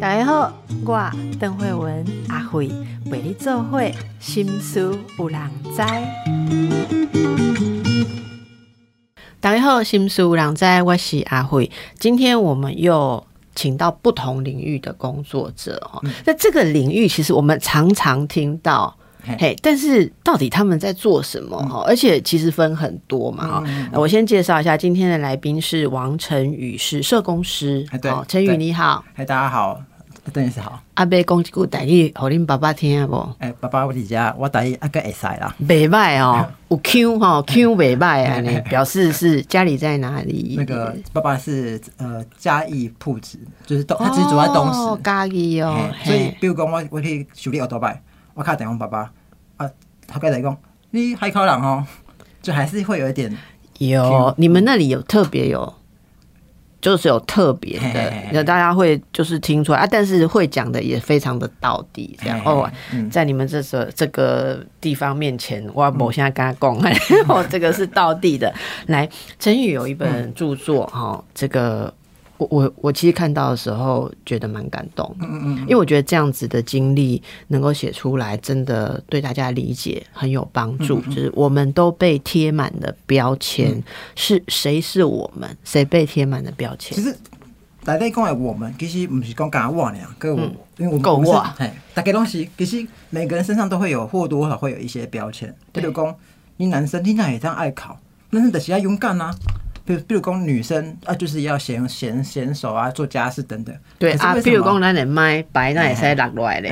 大家好，我邓慧文阿慧为你做会心思有人知。大家好，心思有人知，我是阿慧。今天我们又请到不同领域的工作者哈，那这个领域其实我们常常听到。嘿，但是到底他们在做什么哈？而且其实分很多嘛哈。我先介绍一下，今天的来宾是王晨宇，是社工师。对，陈宇你好。嗨，大家好，邓律师好。阿伯讲一句台语，好恁爸爸听不？哎，爸爸我伫家，我台语阿个会使啦。袂歹哦，有 Q 哈，Q 袂歹啊，你表示是家里在哪里？那个爸爸是呃嘉义铺子，就是东，他只住在东石。嘉义哦，所以比如讲我我可以修理奥多拜。我卡电话爸爸啊，他刚才讲你海口人哦，就还是会有一点有。你们那里有特别有，就是有特别的，那大家会就是听出来啊。但是会讲的也非常的到底，然后在你们这个这个地方面前，我我现在跟他讲，我 这个是到地的。来，陈宇有一本著作哈，这个。我我我其实看到的时候觉得蛮感动，嗯嗯，因为我觉得这样子的经历能够写出来，真的对大家理解很有帮助。就是我们都被贴满了标签，是谁是我们？谁被贴满了标签？其实大家讲的我们，其实不是讲讲我俩，各我，因为我够我，哎，大家东西其实每个人身上都会有或多或少会有一些标签。比如讲，你男生听起来也这样爱考，那是得是要勇敢啊。比如，比如讲女生啊，就是要贤贤贤手啊，做家事等等。对啊，比如讲咱的麦白，那也是落落来的。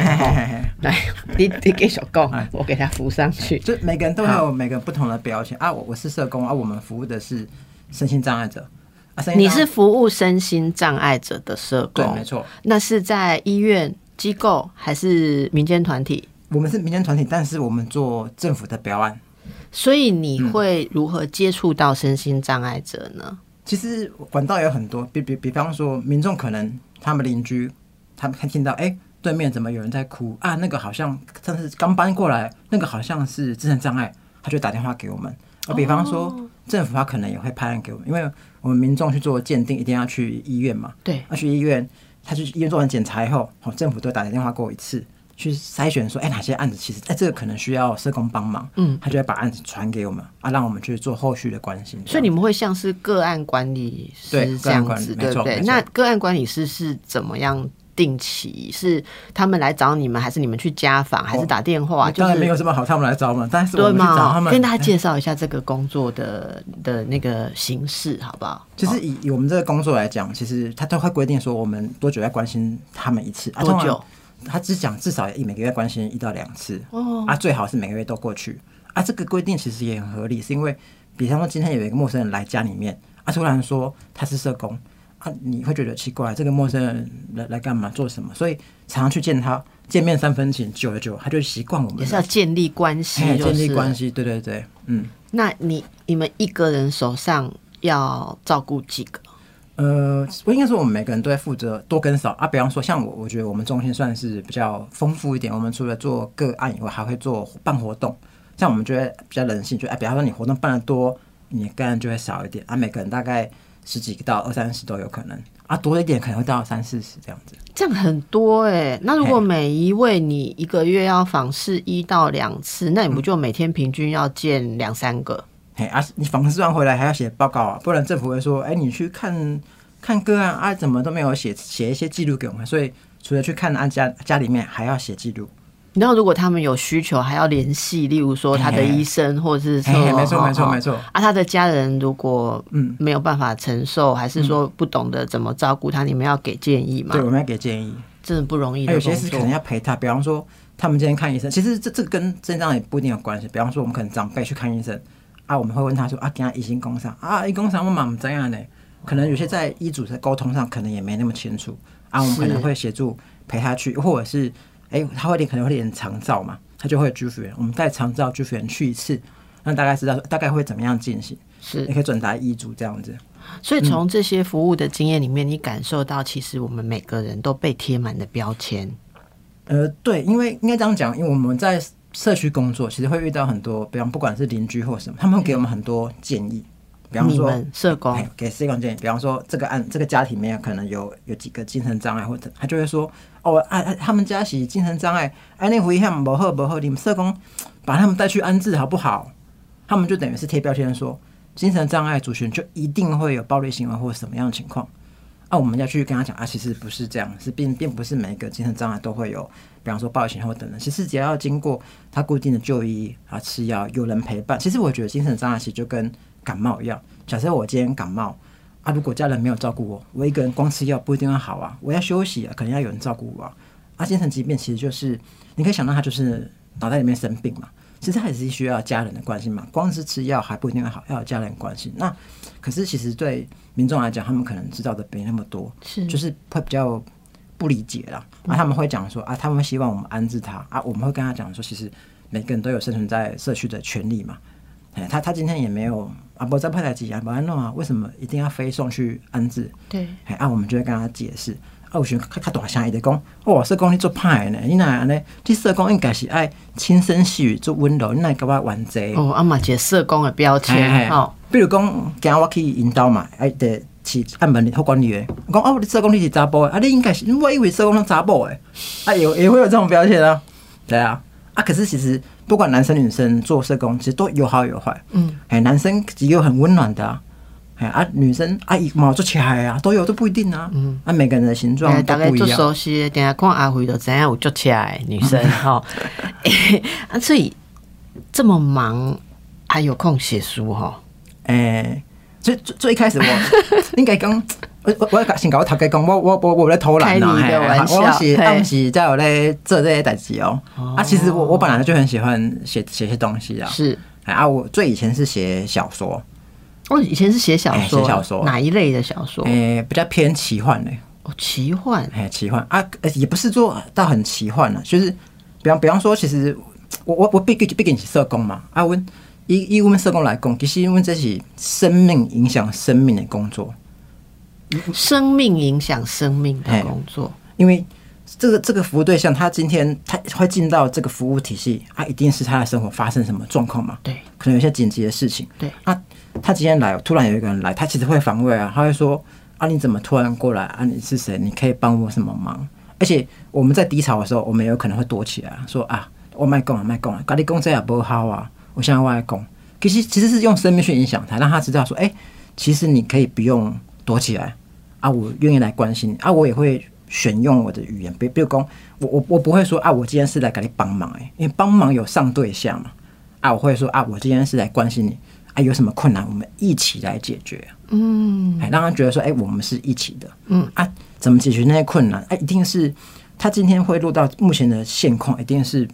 来，你你继续讲，我给他扶上去。就每个人都有每个不同的标签啊。我我是社工啊，我们服务的是身心障碍者啊。你是服务身心障碍者的社工？对，没错。那是在医院机构还是民间团体？我们是民间团体，但是我们做政府的标案。所以你会如何接触到身心障碍者呢？其实管道有很多，比比比方说，民众可能他们邻居，他们看听到，哎，对面怎么有人在哭啊？那个好像上次刚搬过来，那个好像是精神障碍，他就打电话给我们。而比方说，政府他可能也会派人给我们，因为我们民众去做鉴定，一定要去医院嘛。对，要去医院，他去医院做完检查以后，好，政府都打电话过一次。去筛选说，哎，哪些案子其实，哎，这个可能需要社工帮忙，嗯，他就会把案子传给我们啊，让我们去做后续的关心。所以你们会像是个案管理师这样子，对不对？那个案管理师是怎么样定期？是他们来找你们，还是你们去家访，还是打电话？当然没有什么好，他们来找我们，但是我们去找他们。跟大家介绍一下这个工作的的那个形式，好不好？就是以以我们这个工作来讲，其实他都会规定说，我们多久要关心他们一次？多久？他只讲至少每个月关心一到两次哦，啊，最好是每个月都过去，啊，这个规定其实也很合理，是因为，比方说今天有一个陌生人来家里面，啊，突然说他是社工，啊，你会觉得奇怪，这个陌生人来来干嘛做什么？所以常常去见他，见面三分情，久了久，他就习惯我们，也是要建立关系，建立关系，对对对，嗯。那你你们一个人手上要照顾几个？呃，我应该说我们每个人都在负责多跟少啊。比方说，像我，我觉得我们中心算是比较丰富一点。我们除了做个案以外，还会做办活动。像我们觉得比较人性，就哎，比方说你活动办的多，你个案就会少一点啊。每个人大概十几个到二三十都有可能啊，多一点可能会到三四十这样子。这样很多哎。那如果每一位你一个月要访视一到两次，那你不就每天平均要见两三个？嘿啊！你访视完回来还要写报告啊，不然政府会说：“哎，你去看看个案啊，怎么都没有写写一些记录给我们。”所以除了去看案家家里面，还要写记录。然后如果他们有需求，还要联系，例如说他的医生，或者是说，没错没错没错啊，他的家人如果嗯没有办法承受，还是说不懂得怎么照顾他，你们要给建议吗？对，我们要给建议，真的不容易。有些是可能要陪他，比方说他们今天看医生，其实这这跟症状也不一定有关系。比方说我们可能长辈去看医生。啊，我们会问他说啊，跟他医生工上啊，一工上我嘛唔怎样呢？可能有些在医嘱的沟通上，可能也没那么清楚啊。我们可能会协助陪他去，或者是哎，他会点，可能会点长照嘛，他就会居服员，我们带长照居服员去一次，让大概知道大概会怎么样进行，是也可以转达医嘱这样子。所以从这些服务的经验里面，你感受到其实我们每个人都被贴满了标签。呃，对，因为应该这样讲，因为我们在。社区工作其实会遇到很多，比方不管是邻居或什么，他们会给我们很多建议。比方说社工哎给社工建议，比方说这个案这个家庭里面可能有有几个精神障碍，或者他就会说哦，啊啊，他们家是精神障碍，哎，那危险不好不好，你们社工把他们带去安置好不好？他们就等于是贴标签说，精神障碍族群就一定会有暴力行为或者什么样的情况。啊，我们要去跟他讲啊，其实不是这样，是并并不是每个精神障碍都会有，比方说暴力行或等等。其实只要经过他固定的就医啊、吃药，有人陪伴，其实我觉得精神障碍其实就跟感冒一样。假设我今天感冒啊，如果家人没有照顾我，我一个人光吃药不一定会好啊，我要休息啊，可能要有人照顾我啊。啊，精神疾病其实就是你可以想到他就是脑袋里面生病嘛。其实还是需要家人的关心嘛，光是吃药还不一定好，要有家人关心。那可是其实对民众来讲，他们可能知道的没那么多，是就是会比较不理解啦。啊，他们会讲说啊，他们希望我们安置他啊，我们会跟他讲说，其实每个人都有生存在社区的权利嘛。哎，他他今天也没有啊，不在派台机啊，不安弄啊，为什么一定要非送去安置？对，哎，啊，我们就会跟他解释。啊，有时较较大声伊就讲，哦，社工你做歹呢？你若安尼，你社工应该是爱轻声细语做温柔，你来甲我冤罪。哦，啊嘛，个社工的标签哦。比如讲，今我去引导嘛，哎，得去按门里好管理员，讲哦，你社工你是查甫的，啊，你应该是，我以为社工是查甫的，啊，也也会有这种标签啊，对啊，啊，可是其实不管男生女生做社工，其实都有好有坏，嗯，哎，男生也有很温暖的啊。啊，女生啊，姨毛做起来啊，都有都不一定啊。嗯，啊，每个人的形状都不一样。熟悉，等下看阿辉都怎样有做起来女生哈。啊，所以这么忙还有空写书哈？诶，最最一开始我 应该讲，我我我先搞我头家讲，我我我我在偷懒啦。我是当时在有咧做这些代志哦。啊，其实我我本来就很喜欢写写些东西啊。是啊，我最以前是写小说。我以前是写小说，写小说。哪一类的小说？诶，比较偏奇幻嘞。哦，奇幻，哎，奇幻。啊，也不是做到很奇幻了，就是比方比方说，其实我我我毕竟毕竟是社工嘛，啊，我以以我们社工来讲，其实因为这是生命影响生命的工作，生命影响生命的工作，因为这个这个服务对象，他今天他会进到这个服务体系，啊，一定是他的生活发生什么状况嘛？对，可能有些紧急的事情，对，啊。他今天来，突然有一个人来，他其实会防卫啊，他会说：“啊，你怎么突然过来？啊，你是谁？你可以帮我什么忙？”而且我们在低潮的时候，我们有可能会躲起来，说：“啊，我卖供啊，卖供啊，咖喱工这也不好啊，我现在外供。”其实其实是用生命去影响他，让他知道说：“哎，其实你可以不用躲起来啊，我愿意来关心你啊，我也会选用我的语言，比比如讲，我我我不会说啊，我今天是来给你帮忙哎，因为帮忙有上对下嘛啊，我会说啊，我今天是来关心你。”啊，有什么困难，我们一起来解决。嗯，哎，让他觉得说，哎，我们是一起的。嗯，啊，怎么解决那些困难？哎，一定是他今天会落到目前的现况，一定是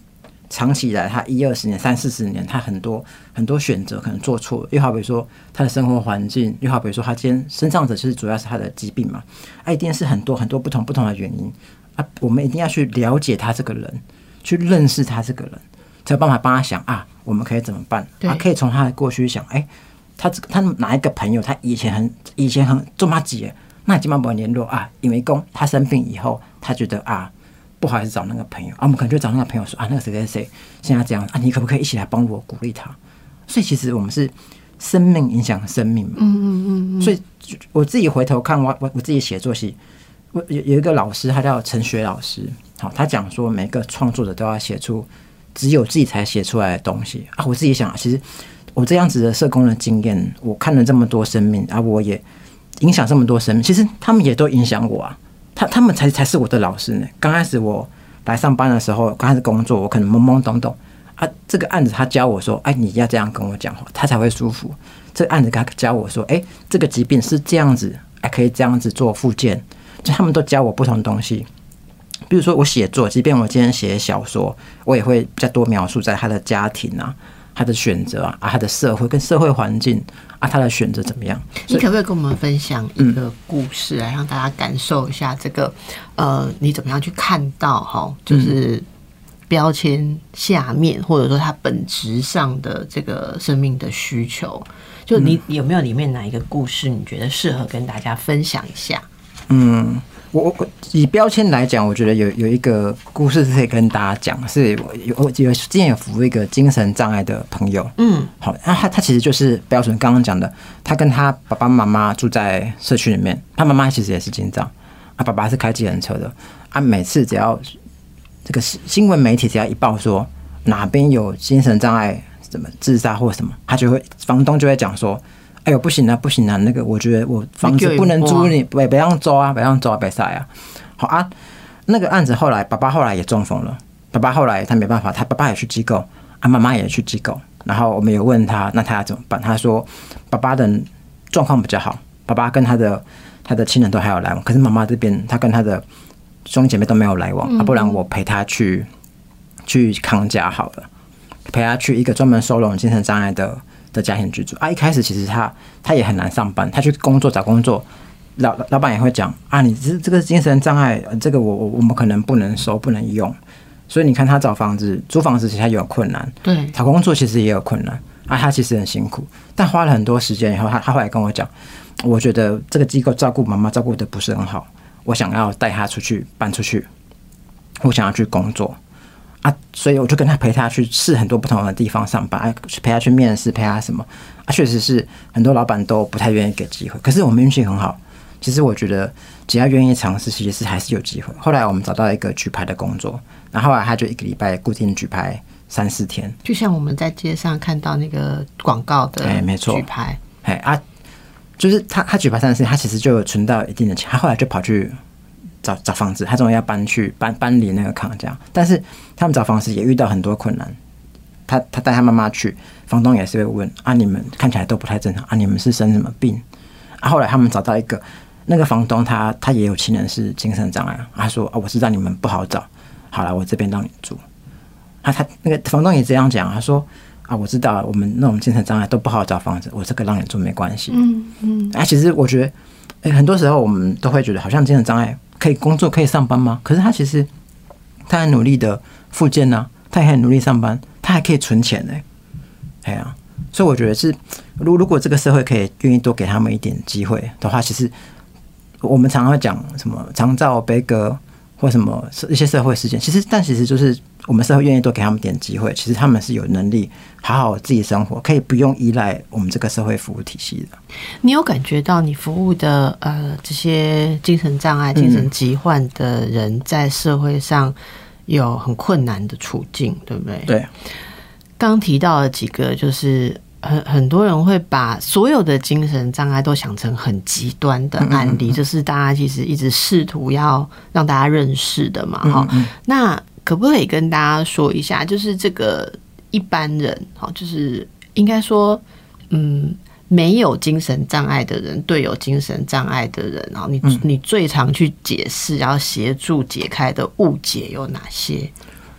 长期以来他一二十年、三四十年，他很多很多选择可能做错。又好比说他的生活环境，又好比说他今天身上的其实主要是他的疾病嘛。啊，一定是很多很多不同不同的原因。啊，我们一定要去了解他这个人，去认识他这个人。才有办法帮他想啊，我们可以怎么办？他可以从他的过去想，哎，他这个他哪一个朋友，他以前很以前很做妈姐，那基本上不会联络啊。因为公他生病以后，他觉得啊，不好意思找那个朋友啊，我们可能就找那个朋友说啊，那个谁谁谁现在这样啊，你可不可以一起来帮我鼓励他？所以其实我们是生命影响生命嘛，嗯嗯嗯。所以我自己回头看我我我自己写作系，我有有一个老师，他叫陈学老师，好，他讲说每个创作者都要写出。只有自己才写出来的东西啊！我自己想，其实我这样子的社工的经验，我看了这么多生命啊，我也影响这么多生命。其实他们也都影响我啊，他他们才才是我的老师呢。刚开始我来上班的时候，刚开始工作，我可能懵懵懂懂啊。这个案子他教我说，哎，你要这样跟我讲话，他才会舒服。这个案子他教我说，哎，这个疾病是这样子，还可以这样子做复健。就他们都教我不同东西。比如说我写作，即便我今天写小说，我也会比较多描述在他的家庭啊，他的选择啊，啊，他的社会跟社会环境啊，他的选择怎么样？你可不可以跟我们分享一个故事，来让大家感受一下这个呃，你怎么样去看到哈，就是标签下面或者说它本质上的这个生命的需求？就你有没有里面哪一个故事，你觉得适合跟大家分享一下？嗯。我我以标签来讲，我觉得有有一个故事是可以跟大家讲，是有我有之前有服务一个精神障碍的朋友，嗯，好，那他他其实就是标准刚刚讲的，他跟他爸爸妈妈住在社区里面，他妈妈其实也是精障，啊，爸爸是开计程车的，啊，每次只要这个新新闻媒体只要一报说哪边有精神障碍，怎么自杀或什么，他就会房东就会讲说。哎呦，不行啊，不行啊！那个，我觉得我房子不能租你，不不让租啊，不让租啊，别晒啊！好啊，那个案子后来，爸爸后来也中风了。爸爸后来他没办法，他爸爸也去机构，啊，妈妈也去机构。然后我们有问他，那他要怎么办？他说，爸爸的状况比较好，爸爸跟他的他的亲人都还有来往，可是妈妈这边他跟他的兄弟姐妹都没有来往啊，不然我陪他去去康家好了，陪他去一个专门收容精神障碍的。的家庭居住啊，一开始其实他他也很难上班，他去工作找工作，老老板也会讲啊，你这这个精神障碍，这个我我我们可能不能收不能用，所以你看他找房子租房子其实他有困难，对，找工作其实也有困难啊，他其实很辛苦，但花了很多时间以后，他他后来跟我讲，我觉得这个机构照顾妈妈照顾的不是很好，我想要带他出去搬出去，我想要去工作。啊，所以我就跟他陪他去试很多不同的地方上班，陪他去面试，陪他什么啊？确实是很多老板都不太愿意给机会，可是我们运气很好。其实我觉得只要愿意尝试，其实是还是有机会。后来我们找到一个举牌的工作，然后来他就一个礼拜固定举牌三四天，就像我们在街上看到那个广告的，哎，没错，举牌，哎啊，就是他他举牌三四天，他其实就存到一定的钱，他后来就跑去。找找房子，他终于要搬去搬搬离那个康家，但是他们找房子也遇到很多困难。他他带他妈妈去，房东也是会问啊，你们看起来都不太正常啊，你们是生什么病？啊，后来他们找到一个那个房东，他他也有亲人是精神障碍，他说啊，我知道你们不好找，好了，我这边让你住。啊，他那个房东也这样讲，他说啊，我知道我们那种精神障碍都不好找房子，我这个让你住没关系。嗯嗯。啊，其实我觉得，哎，很多时候我们都会觉得好像精神障碍。可以工作可以上班吗？可是他其实他很努力的复健呢，他也很努力上班，他还可以存钱呢。哎呀，所以我觉得是，如如果这个社会可以愿意多给他们一点机会的话，其实我们常常会讲什么长照、悲歌或什么一些社会事件，其实但其实就是。我们社会愿意多给他们点机会，其实他们是有能力好好自己生活，可以不用依赖我们这个社会服务体系的。你有感觉到你服务的呃这些精神障碍、精神疾患的人在社会上有很困难的处境，对不对？对。刚提到了几个，就是很很多人会把所有的精神障碍都想成很极端的案例，这是大家其实一直试图要让大家认识的嘛。哈，那。可不可以跟大家说一下，就是这个一般人，好，就是应该说，嗯，没有精神障碍的人对有精神障碍的人，然后你你最常去解释，然后协助解开的误解有哪些？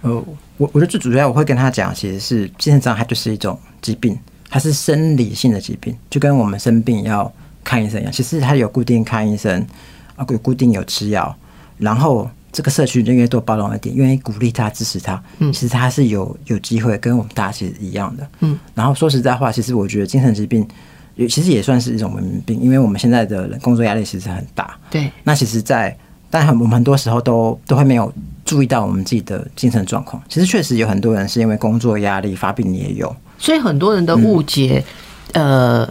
呃，我我觉得最主要我会跟他讲，其实是精神障碍就是一种疾病，它是生理性的疾病，就跟我们生病要看医生一样，其实它有固定看医生啊，有固定有吃药，然后。这个社区就愿意多包容一点，愿意鼓励他、支持他。嗯，其实他是有有机会跟我们大家其实一样的。嗯，然后说实在话，其实我觉得精神疾病也，其实也算是一种文明病，因为我们现在的工作压力其实很大。对。那其实，在但很我们很多时候都都会没有注意到我们自己的精神状况。其实确实有很多人是因为工作压力发病也有。所以很多人的误解，呃，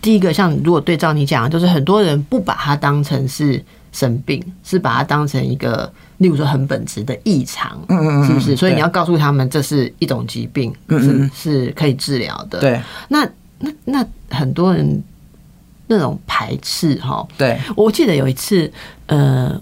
第一个像如果对照你讲，就是很多人不把它当成是。生病是把它当成一个，例如说很本质的异常，嗯嗯是不是？所以你要告诉他们这是一种疾病，是是可以治疗的。对，那那那很多人那种排斥哈，对我记得有一次，呃，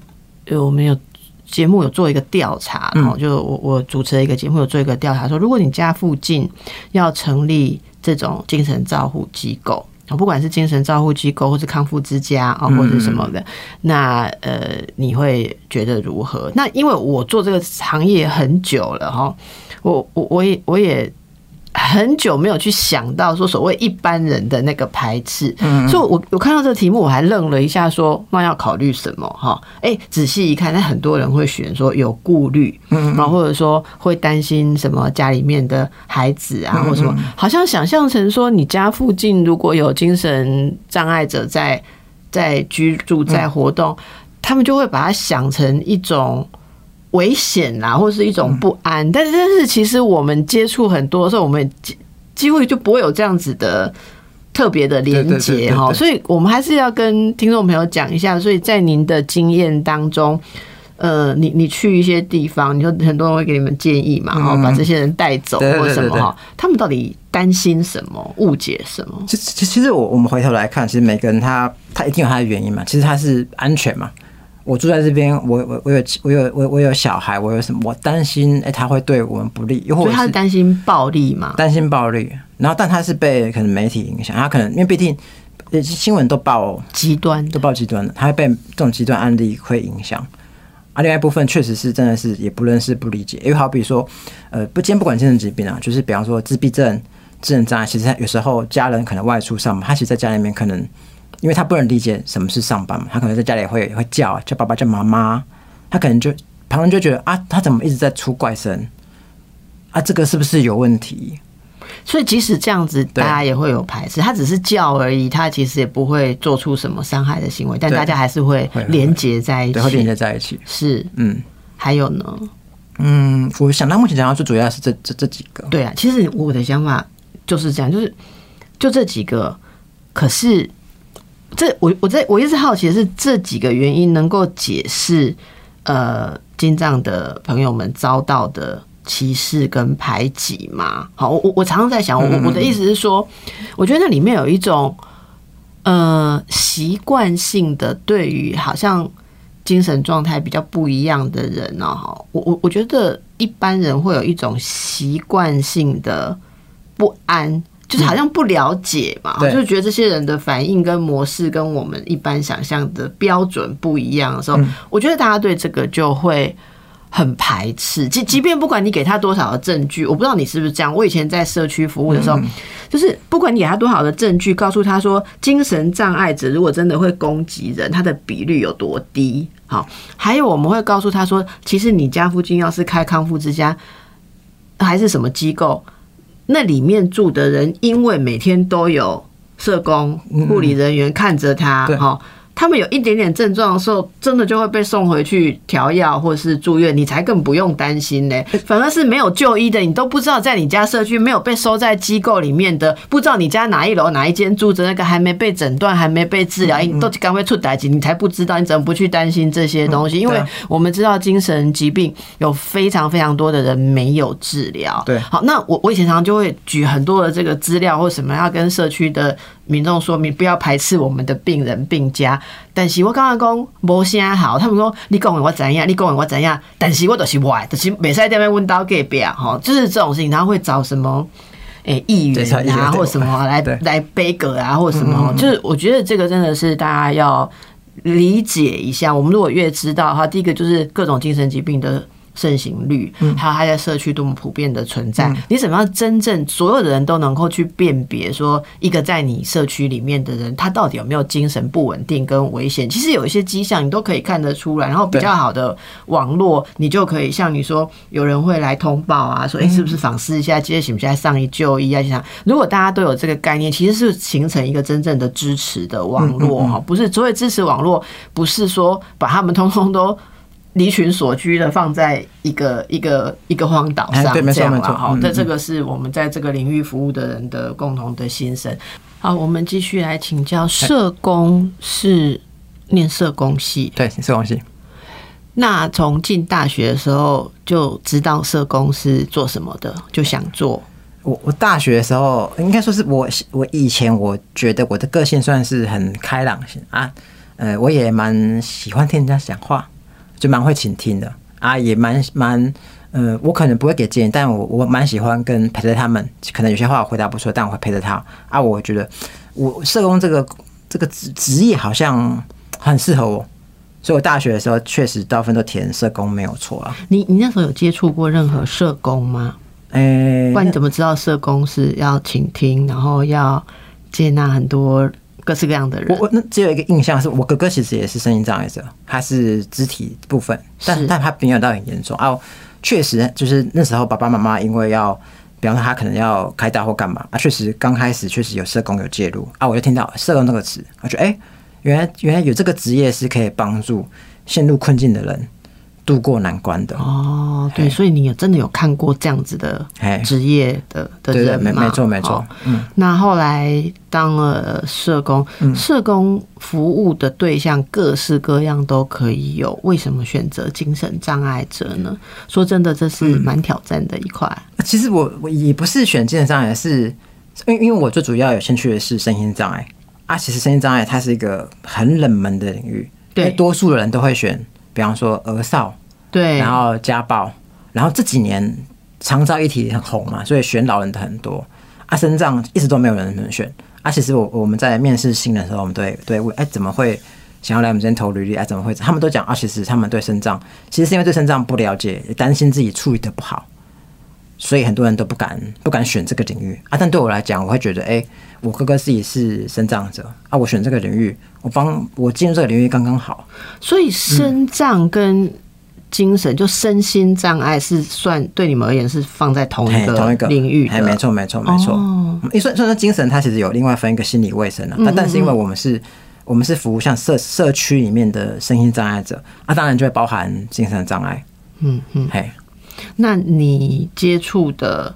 我们有节目有做一个调查，然后就我我主持了一个节目有做一个调查，说如果你家附近要成立这种精神照护机构。不管是精神照护机构，或是康复之家啊，或者什么的，那呃，你会觉得如何？那因为我做这个行业很久了哈，我我我也我也。很久没有去想到说所谓一般人的那个排斥，所以我我看到这个题目我还愣了一下，说那要考虑什么哈？哎，仔细一看，那很多人会选说有顾虑，然后或者说会担心什么家里面的孩子啊，或什么，好像想象成说你家附近如果有精神障碍者在在居住在活动。他们就会把它想成一种危险啊，或是一种不安。但是，但是其实我们接触很多的时候，我们几几乎就不会有这样子的特别的连接哈。所以我们还是要跟听众朋友讲一下。所以在您的经验当中。呃，你你去一些地方，你说很多人会给你们建议嘛，然后把这些人带走或什么哈，他们到底担心什么，误解什么？其实其实我我们回头来看，其实每个人他他一定有他的原因嘛。其实他是安全嘛。我住在这边，我我我有我有我我有小孩，我有什么？我担心哎，他会对我们不利，又或者他是担心暴力嘛？担心暴力，然后但他是被可能媒体影响，他可能因为毕竟新闻都报极端，都报极端的，他会被这种极端案例会影响。啊，另外一部分确实是真的是也不认识、不理解，因为好比说，呃，不，今天不管精神疾病啊，就是比方说自闭症、智能障碍，其实有时候家人可能外出上班，他其实在家里面可能，因为他不能理解什么是上班嘛，他可能在家里会会叫叫爸爸叫妈妈，他可能就旁人就觉得啊，他怎么一直在出怪声，啊，这个是不是有问题？所以即使这样子，大家也会有排斥。他只是叫而已，他其实也不会做出什么伤害的行为，但大家还是会连接在一起，会连接在一起。是，嗯，还有呢？嗯，我想到目前讲到最主要是这这这几个。对啊，其实我的想法就是这样，就是就这几个。可是这我我在我一直好奇的是，这几个原因能够解释呃，金藏的朋友们遭到的。歧视跟排挤吗，好，我我我常常在想，我我的意思是说，我觉得那里面有一种呃习惯性的对于好像精神状态比较不一样的人呢，哈，我我我觉得一般人会有一种习惯性的不安，就是好像不了解嘛，就觉得这些人的反应跟模式跟我们一般想象的标准不一样的时候，我觉得大家对这个就会。很排斥，即即便不管你给他多少的证据，我不知道你是不是这样。我以前在社区服务的时候，就是不管你给他多少的证据，告诉他说精神障碍者如果真的会攻击人，他的比率有多低。好，还有我们会告诉他说，其实你家附近要是开康复之家，还是什么机构，那里面住的人，因为每天都有社工、护理人员看着他，哈。他们有一点点症状的时候，真的就会被送回去调药或者是住院，你才更不用担心呢。反而是没有就医的，你都不知道在你家社区没有被收在机构里面的，不知道你家哪一楼哪一间住着那个还没被诊断、还没被治疗，都刚会出歹疾，你才不知道，你怎么不去担心这些东西？因为我们知道精神疾病有非常非常多的人没有治疗。对，好，那我我以前常常就会举很多的这个资料或什么，要跟社区的。民众说明不要排斥我们的病人病家，但是我刚刚讲无啥好，他们说你讲我怎样，你讲我怎样，但是我都是歪，就是每次在那边问到隔壁啊，哈，就是这种事情，他会找什么诶议员啊，或什么来来背歌啊，或什么，就是我觉得这个真的是大家要理解一下。我们如果越知道的话，第一个就是各种精神疾病的。盛行率，还有它在社区多么普遍的存在，你怎么样真正所有的人都能够去辨别，说一个在你社区里面的人，他到底有没有精神不稳定跟危险？其实有一些迹象，你都可以看得出来。然后比较好的网络，你就可以像你说，有人会来通报啊，说哎，是不是访视一下，接着行不行上一就医啊？想如果大家都有这个概念，其实是形成一个真正的支持的网络哈，不是所谓支持网络，不是说把他们通通都。离群所居的放在一个一个一个荒岛上，这样了哈。那这个是我们在这个领域服务的人的共同的心声。好，我们继续来请教，社工是念社工系，对，社工系。那从进大学的时候就知道社工是做什么的，就想做。我我大学的时候，应该说是我我以前我觉得我的个性算是很开朗型啊，呃，我也蛮喜欢听人家讲话。就蛮会倾听的啊，也蛮蛮，呃，我可能不会给建议，但我我蛮喜欢跟陪着他们。可能有些话我回答不出，但我会陪着他啊。我觉得我社工这个这个职职业好像很适合我，所以我大学的时候确实大部分都填社工没有错啊。你你那时候有接触过任何社工吗？哎，不然你怎么知道社工是要倾听，然后要接纳很多？各式各样的人，我我那只有一个印象，是我哥哥其实也是身心障碍者，他是肢体部分，但但他没有到很严重啊。确实，就是那时候爸爸妈妈因为要，比方说他可能要开刀或干嘛啊，确实刚开始确实有社工有介入啊。我就听到社工这个词，我觉得哎，原来原来有这个职业是可以帮助陷入困境的人渡过难关的。哦，对，所以你有真的有看过这样子的哎，职业的的人吗？没没错没错。哦，嗯，那后来当了社工，社工服务的对象各式各样都可以有，为什么选择精神障碍者呢？说真的，这是蛮挑战的一块。其实我我也不是选精神障碍，是因为因为我最主要有兴趣的是身心障碍。啊。其实身心障碍它是一个很冷门的领域，对。多数的人都会选，比方说儿少，对，然后家暴，然后这几年长照议题很红嘛，所以选老人的很多。啊，身障一直都没有人能选。啊，其实我我们在面试新人的时候，我们都会都会问，哎，怎么会想要来我们这边投履历？哎，怎么会？他们都讲啊，其实他们对身障，其实是因为对身障不了解，也担心自己处理的不好，所以很多人都不敢不敢选这个领域啊。但对我来讲，我会觉得，哎，我哥哥自己是身障者啊，我选这个领域，我帮我进入这个领域刚刚好。所以身障跟精神就身心障碍是算对你们而言是放在同一个同一个领域没错，没错，没错。哦嗯因为算算是精神，它其实有另外分一个心理卫生啊。但但是因为我们是，我们是服务像社社区里面的身心障碍者啊，当然就会包含精神障碍。嗯嗯。嘿，那你接触的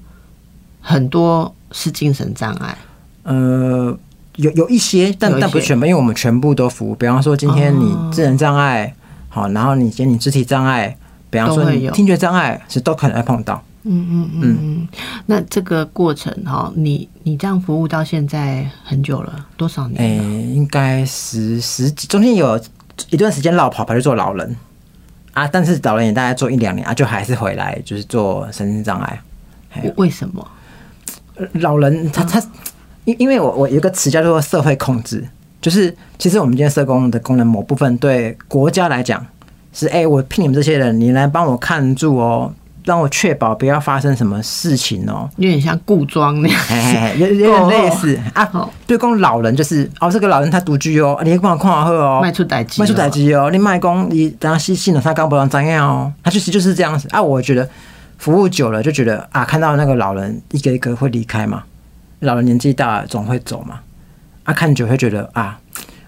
很多是精神障碍，呃，有有一些，但但不是全部，因为我们全部都服务。比方说，今天你智能障碍，好，然后你今天你肢体障碍，比方说你听觉障碍，是都可能会碰到。嗯嗯嗯嗯。那这个过程哈，你你这样服务到现在很久了，多少年诶、了？应该十十几，中间有一段时间绕跑跑去做老人啊，但是老人也大概做一两年啊，就还是回来就是做身心障碍。为什么？老人他他，因因为我我有一个词叫做社会控制，就是其实我们今天社工的功能某部分对国家来讲是，哎、我聘你们这些人，你来帮我看住哦，让我确保不要发生什么事情哦。有点像故装那样。哎，有有点类似啊。对，公老人就是哦，这个老人他独居哦，你帮我看好哦，卖出代机卖出代机哦，你卖公你等下细信了，他刚不让怎样哦，他就是就是这样子啊。我觉得服务久了就觉得啊，看到那个老人一个一个会离开嘛，老人年纪大了总会走嘛，啊，看久会觉得啊，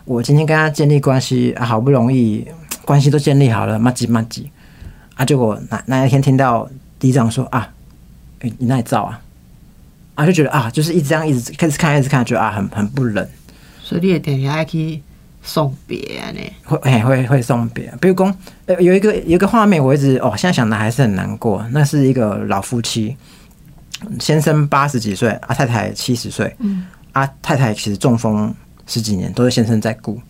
我今天跟他建立关系啊，好不容易关系都建立好了，麻吉麻吉啊，结果那那一天听到里长说啊，哎、你那里照啊。啊，就觉得啊，就是一直这样，一直开始看，一直看，觉得啊，很很不忍，所以你也等下去送别呢。会哎会会送别。比如讲，呃，有一个有一个画面，我一直哦，现在想的还是很难过。那是一个老夫妻，先生八十几岁，啊太太七十岁，嗯，啊太太其实中风十几年，都是先生在顾。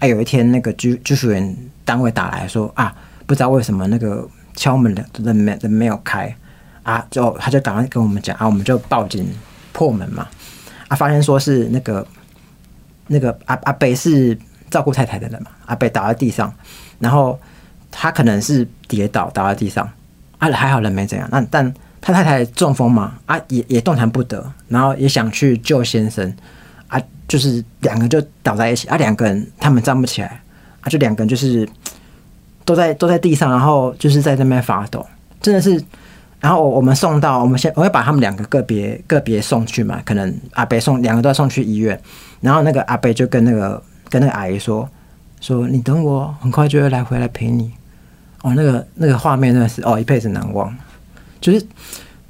啊，有一天那个居居住员单位打来说啊，不知道为什么那个敲门的人没人没有开，啊，就他就赶快跟我们讲啊，我们就报警破门嘛，啊，发现说是那个那个阿阿北是照顾太太的人嘛，阿北倒在地上，然后他可能是跌倒倒在地上，啊还好人没怎样，那但他太太中风嘛，啊也也动弹不得，然后也想去救先生，啊就是两个就倒在一起，啊两个人他们站不起来，啊就两个人就是都在都在地上，然后就是在那边发抖，真的是。然后我我们送到，我们先我会把他们两个个别个别送去嘛，可能阿北送两个都要送去医院，然后那个阿北就跟那个跟那个阿姨说说你等我，很快就会来回来陪你。哦，那个那个画面真的是哦一辈子难忘，就是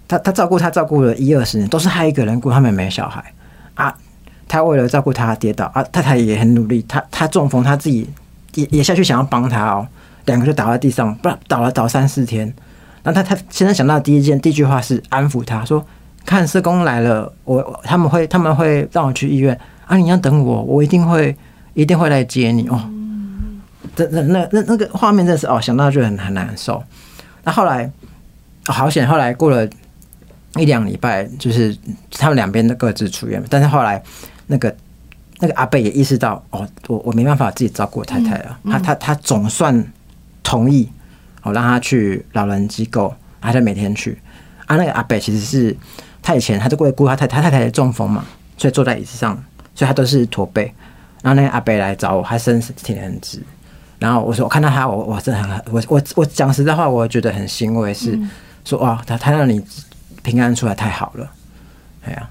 他他照顾他照顾了一二十年，都是他一个人顾，他们也没小孩啊。他为了照顾他跌倒啊，太太也很努力，他他中风，他自己也也下去想要帮他哦，两个就倒在地上，不倒了倒三四天。然后他他现在想到的第一件第一句话是安抚他说：“看社工来了，我我他们会他们会让我去医院啊，你要等我，我一定会一定会来接你哦。”这那那那那个画面真的是哦，想到就很很难受。那后来、哦好险，后来过了一两礼拜，就是他们两边都各自出院，但是后来那个那个阿贝也意识到哦，我我没办法自己照顾我太太了，他他他总算同意。我让他去老人机构，他就每天去。啊，那个阿北其实是他以前他就过来顾他太太，他太太也中风嘛，所以坐在椅子上，所以他都是驼背。然后那个阿北来找我，他身体很直。然后我说我看到他，我我真的很我我我讲实在话，我觉得很欣慰，是说哇，他他让你平安出来太好了，哎呀、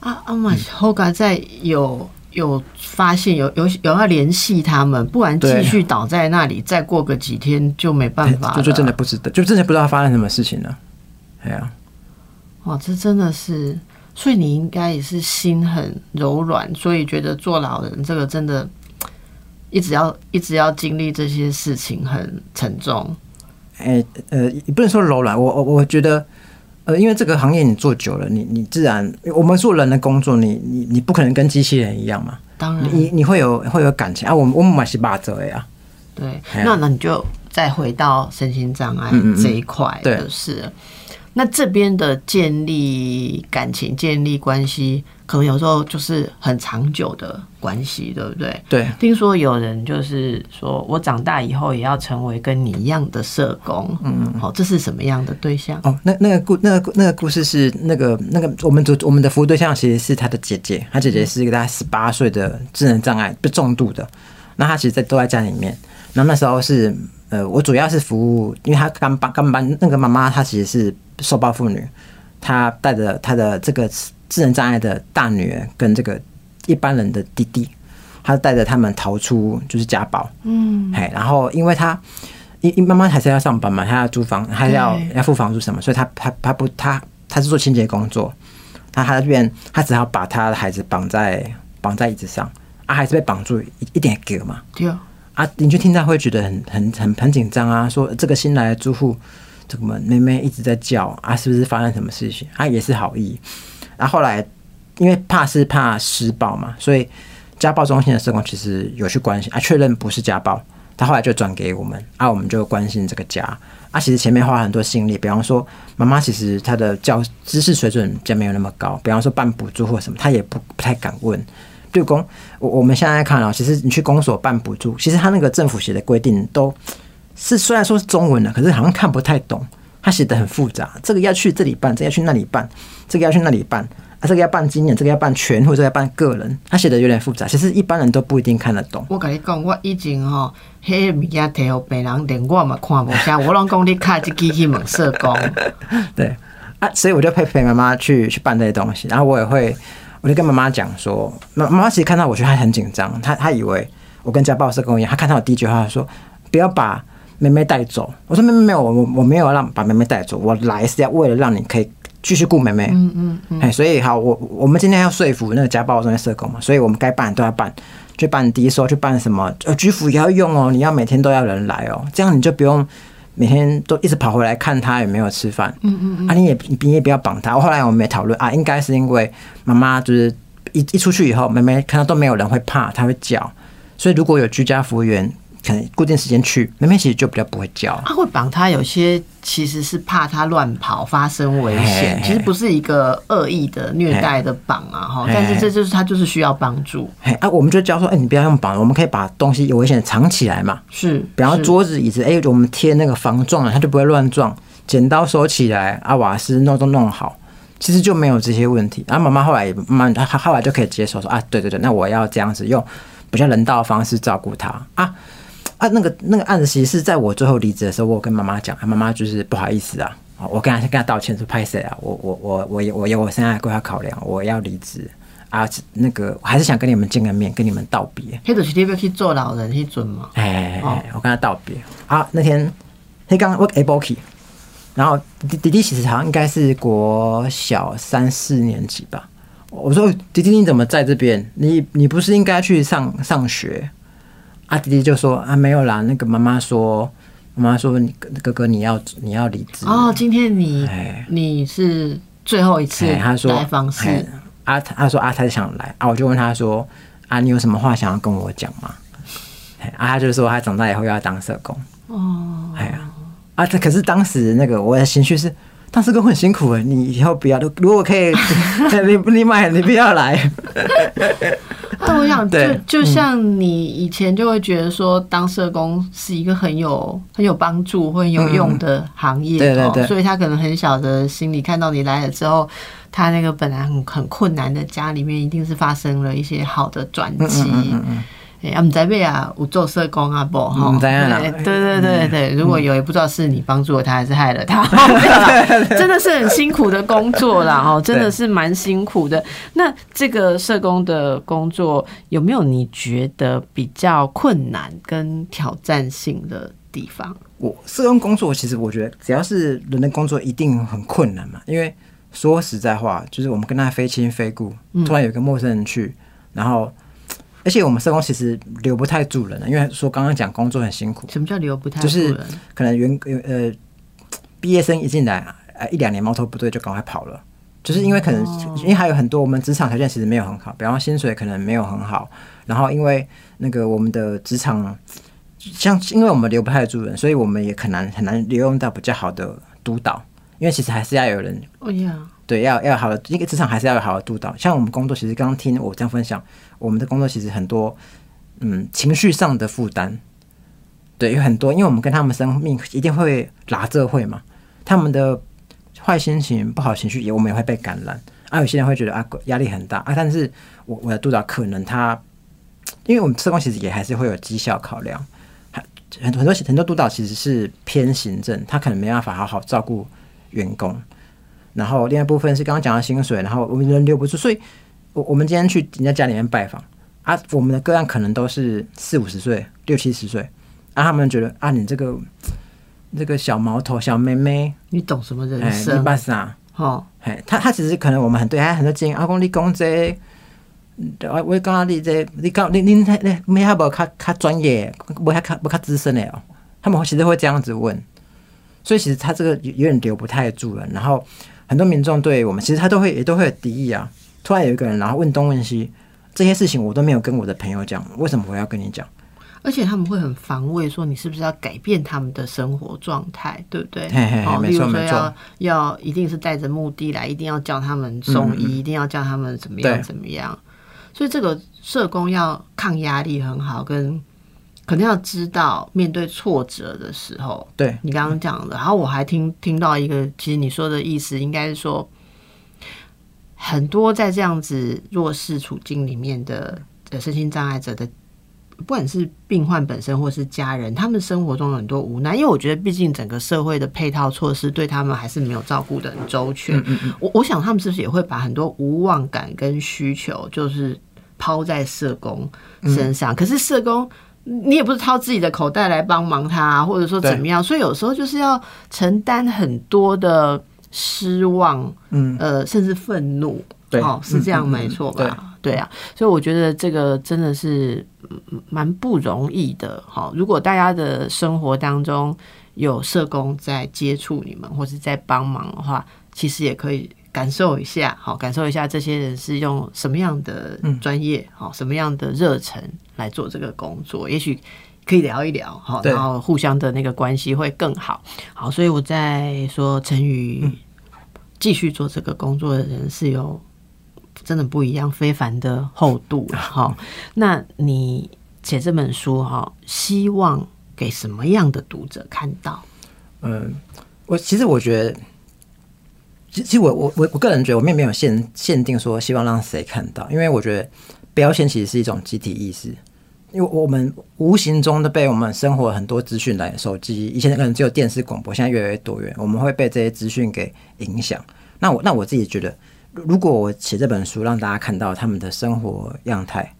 啊啊嘛，后嘎在有有发现有有有要联系他们，不然继续倒在那里，再过个几天就没办法，就就真的不知道，就真的不知道发生什么事情了。哎呀，哇，这真的是，所以你应该也是心很柔软，所以觉得做老人这个真的，一直要一直要经历这些事情很沉重。哎，呃，也不能说柔软，我我我觉得，呃，因为这个行业你做久了，你你自然，我们做人的工作，你你你不可能跟机器人一样嘛，当然，你你会有会有感情啊，我们我们买是八折呀，对，那那你就再回到身心障碍这一块的事。那这边的建立感情、建立关系，可能有时候就是很长久的关系，对不对？对。听说有人就是说，我长大以后也要成为跟你一样的社工。嗯嗯。好，这是什么样的对象？哦，那那个故那个那个故事是那个那个我们主我们的服务对象其实是他的姐姐，他姐姐是一个大概十八岁的智能障碍，不重度的。那他其实，在都在家里面。那那时候是呃，我主要是服务，因为他刚搬刚搬那个妈妈，她其实是。受暴妇女，她带着她的这个智能障碍的大女儿跟这个一般人的弟弟，她带着他们逃出就是家暴，嗯，嘿，然后因为她因因妈妈还是要上班嘛，她要租房，还要要付房租什么，所以她她她不她她是做清洁工作，那她这边她只好把她的孩子绑在绑在椅子上，啊，还是被绑住一一点给嘛，对啊，啊，你就听到会觉得很很很很紧张啊，说这个新来的住户。这个妹妹一直在叫啊，是不是发生什么事情？啊，也是好意。然后来，因为怕是怕施暴嘛，所以家暴中心的社工其实有去关心啊，确认不是家暴。他后来就转给我们啊，我们就关心这个家啊。其实前面花很多心力，比方说妈妈其实她的教知识水准就没有那么高，比方说办补助或什么，她也不不太敢问。对公，我我们现在看啊，其实你去公所办补助，其实他那个政府写的规定都。是虽然说是中文的，可是好像看不太懂。他写的很复杂，这个要去这里办，这个要去那里办，这个要去那里办啊，这个要办经验，这个要办全或者要办个人。他写的有点复杂，其实一般人都不一定看得懂。我跟你讲，我以前吼，迄物件摕互别人，连我嘛看不下。我拢讲你卡只机器问社工。对啊，所以我就陪陪妈妈去去办这些东西，然后我也会，我就跟妈妈讲说，妈妈其实看到我觉得她很紧张，她她以为我跟家暴社工一样，她看到我第一句话说，不要把。妹妹带走，我说妹妹没有，我我我没有让把妹妹带走，我来是要为了让你可以继续顾妹妹。嗯嗯嗯。哎，所以好，我我们今天要说服那个家暴中心社工嘛，所以我们该办都要办，去办低收，去办什么呃居服也要用哦，你要每天都要人来哦，这样你就不用每天都一直跑回来看他有没有吃饭。嗯嗯嗯。啊，你也你也不要绑他。后来我们也讨论啊，应该是因为妈妈就是一一出去以后，妹妹看到都没有人会怕，她会叫，所以如果有居家服务员。可能固定时间去，妹妹其实就比较不会叫。他会绑他，有些其实是怕他乱跑发生危险，其实不是一个恶意的虐待的绑啊哈。但是这就是他就是需要帮助。哎啊，我们就教说，哎，你不要用绑，我们可以把东西有危险藏起来嘛。是，比方桌子椅子，哎，我们贴那个防撞了，他就不会乱撞。剪刀收起来，啊，瓦斯弄都弄好，其实就没有这些问题。然后妈妈后来慢慢，她后来就可以接受说，啊，对对对，那我要这样子用比较人道的方式照顾他啊。啊，那个那个案子其实是在我最后离职的时候，我跟妈妈讲，妈妈就是不好意思啊，我跟他跟他道歉说拍谁啊，我我我我有我有我现在规划考量，我要离职啊，那个我还是想跟你们见个面，跟你们道别。黑子是你要去做老人去准吗？哎，我跟他道别啊。那天他刚我 able k 然后弟弟弟其实好像应该是国小三四年级吧。我说弟弟你怎么在这边？你你不是应该去上上学？阿弟弟就说啊，没有啦，那个妈妈说，妈妈说你哥哥你要你要离职哦。今天你你是最后一次来访室。阿他说阿他想来啊，我就问他说啊，你有什么话想要跟我讲吗？啊，他就说他长大以后要当社工哦。哎呀，啊，这可是当时那个我的情绪是。当时工很辛苦哎，你以后不要，如果可以，你你买，你不要来。但我想，就就像你以前就会觉得说，当社工是一个很有很有帮助、很有用的行业，对对对，所以他可能很小的心里看到你来了之后，他那个本来很很困难的家里面，一定是发生了一些好的转机。啊，唔知咩啊，有做社工啊不哈？唔知啊啦对对对对对，如果有也不知道是你帮助了他还是害了他，真的是很辛苦的工作啦哦，真的是蛮辛苦的。那这个社工的工作有没有你觉得比较困难跟挑战性的地方？我社工工作，其实我觉得只要是人的工作，一定很困难嘛。因为说实在话，就是我们跟他非亲非故，突然有一个陌生人去，然后而且我们社工其实留不太住人了，因为说刚刚讲工作很辛苦，什么叫留不太就是住人？可能员呃毕业生一进来，呃一两年苗头不对就赶快跑了，就是因为可能、因为还有很多我们职场条件其实没有很好，比方说薪水可能没有很好，然后因为那个我们的职场像因为我们留不太住人，所以我们也很难很难留用到比较好的督导，因为其实还是要有人哦呀，对，要要好的一个职场还是要有好的督导。像我们工作，其实刚刚听我这样分享，我们的工作其实很多，嗯，情绪上的负担，对，有很多，因为我们跟他们生命一定会拉这会嘛，他们的坏心情、不好情绪也我们也会被感染。啊，有些人会觉得啊压力很大啊，但是我我的督导可能他，因为我们社工其实也还是会有绩效考量，很很多很多督导其实是偏行政，他可能没办法好好照顾员工。然后另外一部分是刚刚讲的薪水，然后我们人留不住，所以我我们今天去人家家里面拜访啊，我们的个案可能都是四五十岁、六七十岁，啊，他们觉得啊，你这个这个小毛头、小妹妹，你懂什么人生，你生？办啥？哦，哎，他他其实可能我们很对他很多建议，阿公你讲这个，我我讲你这你讲你你你没下无较较专业，无较较无较资深的哦，他们其实会这样子问，所以其实他这个有有点留不太住了，然后很多民众对我们其实他都会也都会有敌意啊，突然有一个人然后问东问西，这些事情我都没有跟我的朋友讲，为什么我要跟你讲？而且他们会很防卫，说你是不是要改变他们的生活状态，对不对？嘿嘿嘿哦，没例如说错没错要要一定是带着目的来，一定要叫他们送医，一定要叫他们怎么样怎么样。所以这个社工要抗压力很好，跟可能要知道面对挫折的时候，对，你刚刚讲的，然后我还听听到一个，其实你说的意思应该是说，很多在这样子弱势处境里面的呃身心障碍者的，不管是病患本身或是家人，他们生活中有很多无奈，因为我觉得毕竟整个社会的配套措施对他们还是没有照顾的很周全。我我想他们是不是也会把很多无望感跟需求，就是抛在社工身上？可是社工。你也不是掏自己的口袋来帮忙他，或者说怎么样，所以有时候就是要承担很多的失望，嗯，呃，甚至愤怒，对。哦，是这样没错吧？对。啊，所以我觉得这个真的是嗯蛮不容易的。好，如果大家的生活当中有社工在接触你们，或是在帮忙的话，其实也可以感受一下，好，感受一下这些人是用什么样的专业，好，什么样的热忱来做这个工作，也许。可以聊一聊，好，然后互相的那个关系会更好。好，所以我在说陈宇继续做这个工作的人是有真的不一样、非凡的厚度 好。那你写这本书哈，希望给什么样的读者看到？嗯，我其实我觉得，其其实我我我我个人觉得，我们也没有限限定说希望让谁看到，因为我觉得标签其实是一种集体意识，因为我们无形中的被我们生活很多资讯来，手机以前可能只有电视广播，现在越来越多元，我们会被这些资讯给影响。那我那我自己觉得，如如果我写这本书，让大家看到他们的生活样态，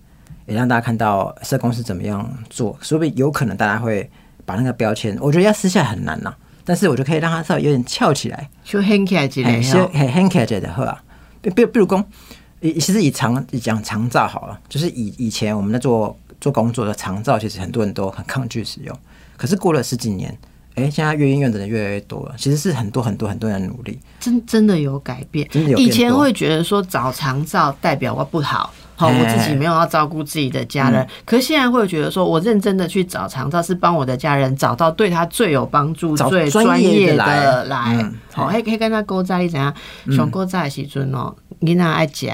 也让大家看到社工是怎么样做，说不定有可能大家会把那个标签，我觉得要撕下来很难呐、但是我就可以让它稍微有点翘起来，就 hang 起来之类哎，是的，很很 catch 的话，比比比如讲，以其实以长以讲长照好了，就是以以前我们在做做工作的长照，其实很多人都很抗拒使用，可是过了十几年，哎，现在越医院的人越来越多了，其实是很多很多很多人的努力，真真的有改变。真的有以前多会觉得说找长照代表我不好。好，哎我自己没有要照顾自己的家人，可是现在会觉得说，我认真的去找长照，是帮我的家人找到对他最有帮助、最专业的业来的来嗯。好，还可以跟他勾在你怎样？上勾在的时阵哦，囡仔爱食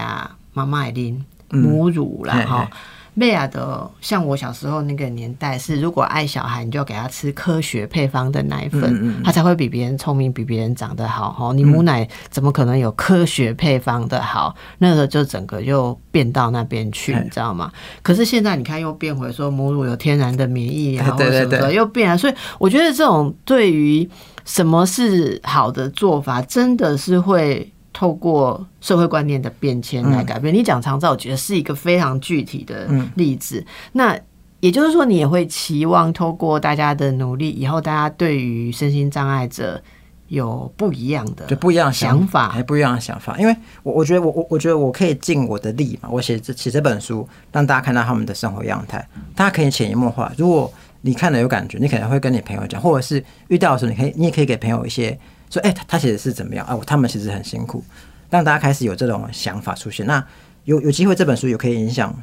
妈妈的啉母乳啦，嘿哈嘿。贝亚的，像我小时候那个年代是，如果爱小孩，你就给他吃科学配方的奶粉，他才会比别人聪明，比别人长得好。哈，你母奶怎么可能有科学配方的好？那个就整个又变到那边去，你知道吗？可是现在你看又变回说母乳有天然的免疫啊，或者什么的又变了。所以我觉得这种对于什么是好的做法，真的是会。透过社会观念的变迁来改变。你讲长照，我觉得是一个非常具体的例子。那也就是说，你也会期望透过大家的努力，以后大家对于身心障碍者有不一样的、就不一样的想法，还不一样的想法。因为我我觉得我我我觉得我可以尽我的力嘛，我写这写这本书，让大家看到他们的生活样态，大家可以潜移默化。如果你看了有感觉，你可能会跟你朋友讲，或者是遇到的时候，你可以你也可以给朋友一些。说哎，他他写的是怎么样啊？他们其实很辛苦，让大家开始有这种想法出现。那有有机会，这本书也可以影响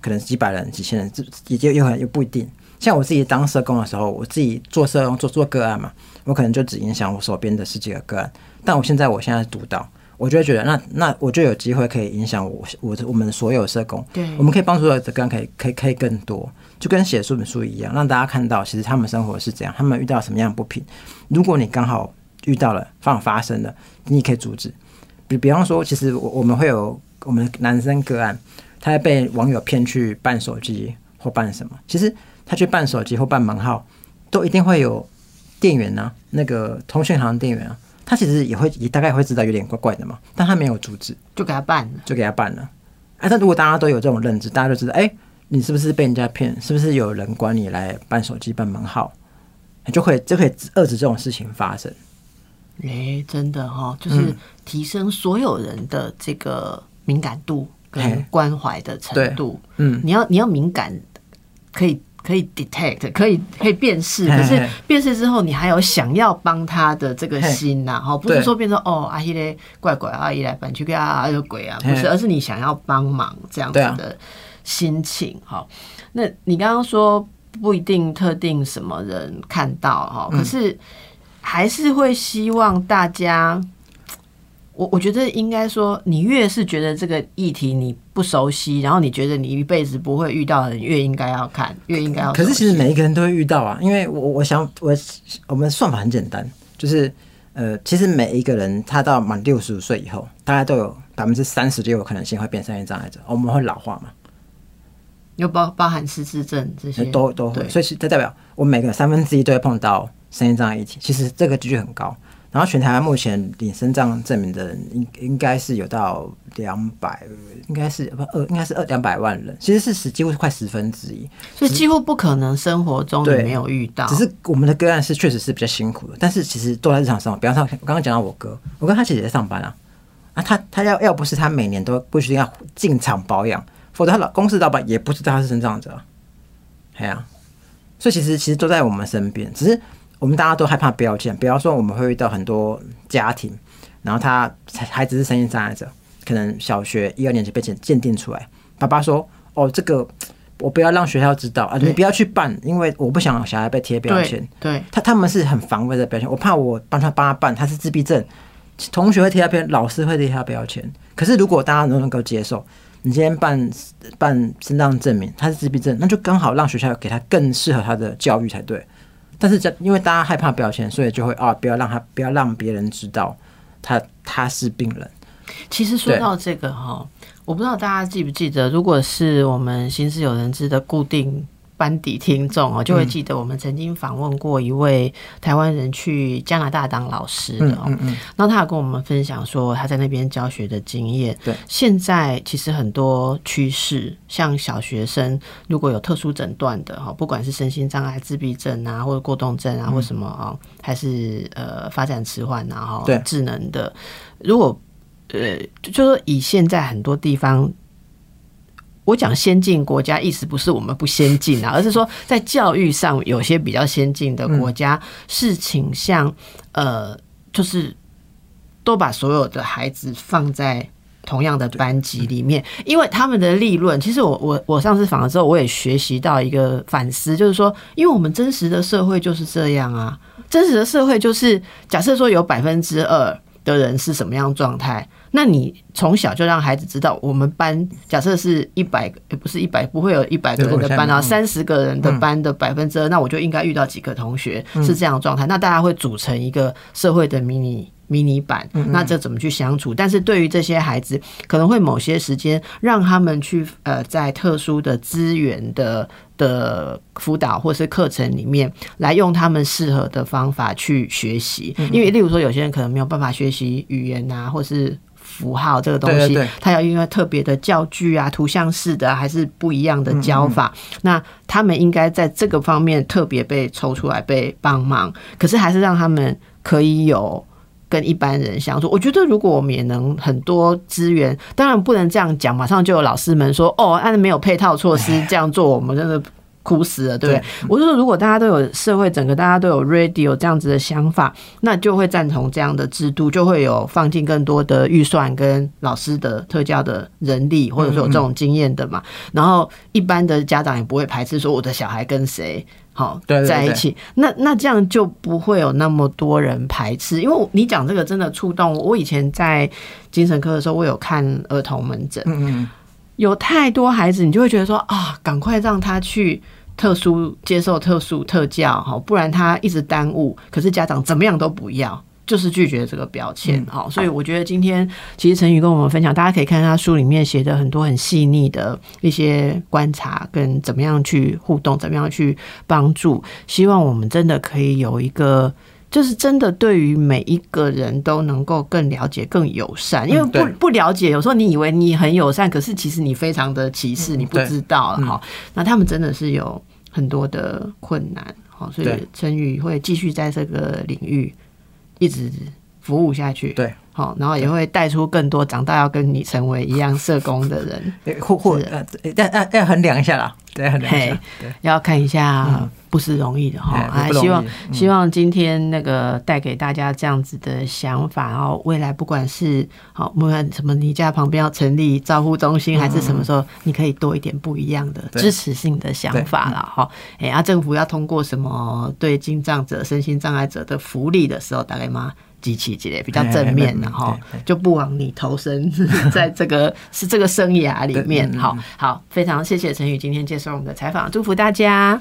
可能几百人、几千人，这也就有可能又不一定。像我自己当社工的时候，我自己做社工做做个案嘛，我可能就只影响我手边的十几个个案。但我现在我现在读到，我就会觉得那那我就有机会可以影响我我我们所有社工。对，我们可以帮助的个案可以可以可以更多，就跟写书本书一样，让大家看到其实他们生活是怎样，他们遇到什么样的不平。如果你刚好。遇到了，放发生了，你可以阻止。比比方说，其实我我们会有我们男生个案，他被网友骗去办手机或办什么，其实他去办手机或办门号，都一定会有店员呢，那个通讯行店员啊，他其实也会也大概会知道有点怪怪的嘛，但他没有阻止，就给他办，就给他办了。哎，但如果大家都有这种认知，大家都知道，哎，你是不是被人家骗？是不是有人管你来办手机办门号？你就会就可以遏制这种事情发生。哎，真的哈，就是提升所有人的这个敏感度跟关怀的程度。嗯，你要你要敏感，可以可以 detect，可以可以辨识。可是辨识之后，你还有想要帮他的这个心呐，哈，不是说变成哦，阿姨嘞怪怪，阿姨来搬去给啊有鬼啊，不是，而是你想要帮忙这样子的心情。哈，那你刚刚说不一定特定什么人看到哈，可是。还是会希望大家，我我觉得应该说，你越是觉得这个议题你不熟悉，然后你觉得你一辈子不会遇到的人，越应该要看，越应该要。可是其实每一个人都会遇到啊，因为我我想我我们算法很简单，就是呃，其实每一个人他到满六十五岁以后，大概都有百分之三十就有可能性会变身心障碍者，我们会老化嘛，又包包含失智症这些都都会，所以这代表我们每个三分之一都会碰到。身心障碍一体，其实这个几率很高。然后全台湾目前领身障证明的人，应应该是有到两百，应该是不二，应该是二两百万人。其实是十，几乎是快十分之一，所以几乎不可能生活中你没有遇到。只是我们的个案是确实是比较辛苦的，但是其实都在日常生活。比方说，我刚刚讲到我哥，我哥他姐姐在上班啊，啊，他他要要不是他每年都不须要进厂保养，否则他老公司老板也不知道他是身障者。哎呀，所以其实其实都在我们身边，只是。我们大家都害怕标签，比方说我们会遇到很多家庭，然后他孩子是身心障碍者，可能小学一二年级被鉴鉴定出来，爸爸说：“哦，这个我不要让学校知道啊，你不要去办，因为我不想小孩被贴标签。”对，他他们是很防卫的标签，我怕我帮他帮他办，他是自闭症，同学会贴他标签，老师会贴他标签。可是如果大家都能够接受，你今天办办身障证明，他是自闭症，那就刚好让学校给他更适合他的教育才对。但是，这因为大家害怕表现，所以就会啊，不要让他，不要让别人知道他他是病人。其实说到这个哈，我不知道大家记不记得，如果是我们心事有人知的固定。班底听众哦，就会记得我们曾经访问过一位台湾人去加拿大当老师的哦，然后他有跟我们分享说他在那边教学的经验。对，现在其实很多趋势，像小学生如果有特殊诊断的哈，不管是身心障碍、自闭症啊，或者过动症啊，或什么啊，还是呃发展迟缓啊，哈，智能的，如果呃，就说以现在很多地方。我讲先进国家，意思不是我们不先进啊，而是说在教育上有些比较先进的国家是倾向呃，就是都把所有的孩子放在同样的班级里面，因为他们的利润。其实我我我上次访了之后，我也学习到一个反思，就是说，因为我们真实的社会就是这样啊，真实的社会就是假设说有百分之二的人是什么样状态。那你从小就让孩子知道，我们班假设是一百个，不是一百，不会有一百个人的班啊，三十个人的班的百分之二，那我就应该遇到几个同学是这样的状态，那大家会组成一个社会的迷你。迷你版，那这怎么去相处？但是对于这些孩子，可能会某些时间让他们去呃，在特殊的资源的的辅导或是课程里面，来用他们适合的方法去学习。因为例如说，有些人可能没有办法学习语言啊，或是符号这个东西，他要因为特别的教具啊、图像式的还是不一样的教法，那他们应该在这个方面特别被抽出来被帮忙。可是还是让他们可以有。跟一般人相处，我觉得如果我们也能很多资源，当然不能这样讲，马上就有老师们说哦，按没有配套措施 这样做，我们真的哭死了，对不对？我就说如果大家都有社会整个大家都有 radio 这样子的想法，那就会赞同这样的制度，就会有放进更多的预算跟老师的特教的人力，或者说有这种经验的嘛。然后一般的家长也不会排斥说我的小孩跟谁。好，在一起，那那这样就不会有那么多人排斥，因为你讲这个真的触动我。我以前在精神科的时候，我有看儿童门诊，嗯嗯，有太多孩子，你就会觉得说啊，赶快让他去特殊接受特殊特教，哈，不然他一直耽误。可是家长怎么样都不要。就是拒绝这个标签，好，所以我觉得今天其实陈宇跟我们分享，大家可以看他书里面写的很多很细腻的一些观察，跟怎么样去互动，怎么样去帮助。希望我们真的可以有一个，就是真的对于每一个人都能够更了解、更友善。因为不不了解，有时候你以为你很友善，可是其实你非常的歧视，你不知道哈。那他们真的是有很多的困难，好，所以陈宇会继续在这个领域。一直服务下去，对，好，然后也会带出更多长大要跟你成为一样社工的人，或或呃，要要要衡量一下啦，对，衡量一下，对，要看一下，不是容易的哈。还希望希望今天那个带给大家这样子的想法，然后未来不管是好，不管什么，你家旁边要成立照护中心，还是什么时候，你可以多一点不一样的支持性的想法了哈。哎，啊，政府要通过什么对精障者、身心障碍者的福利的时候，大概吗？机器之类比较正面的哈，就不往你投身 在这个是这个生涯里面。好好，非常谢谢陈宇今天接受我们的采访，祝福大家。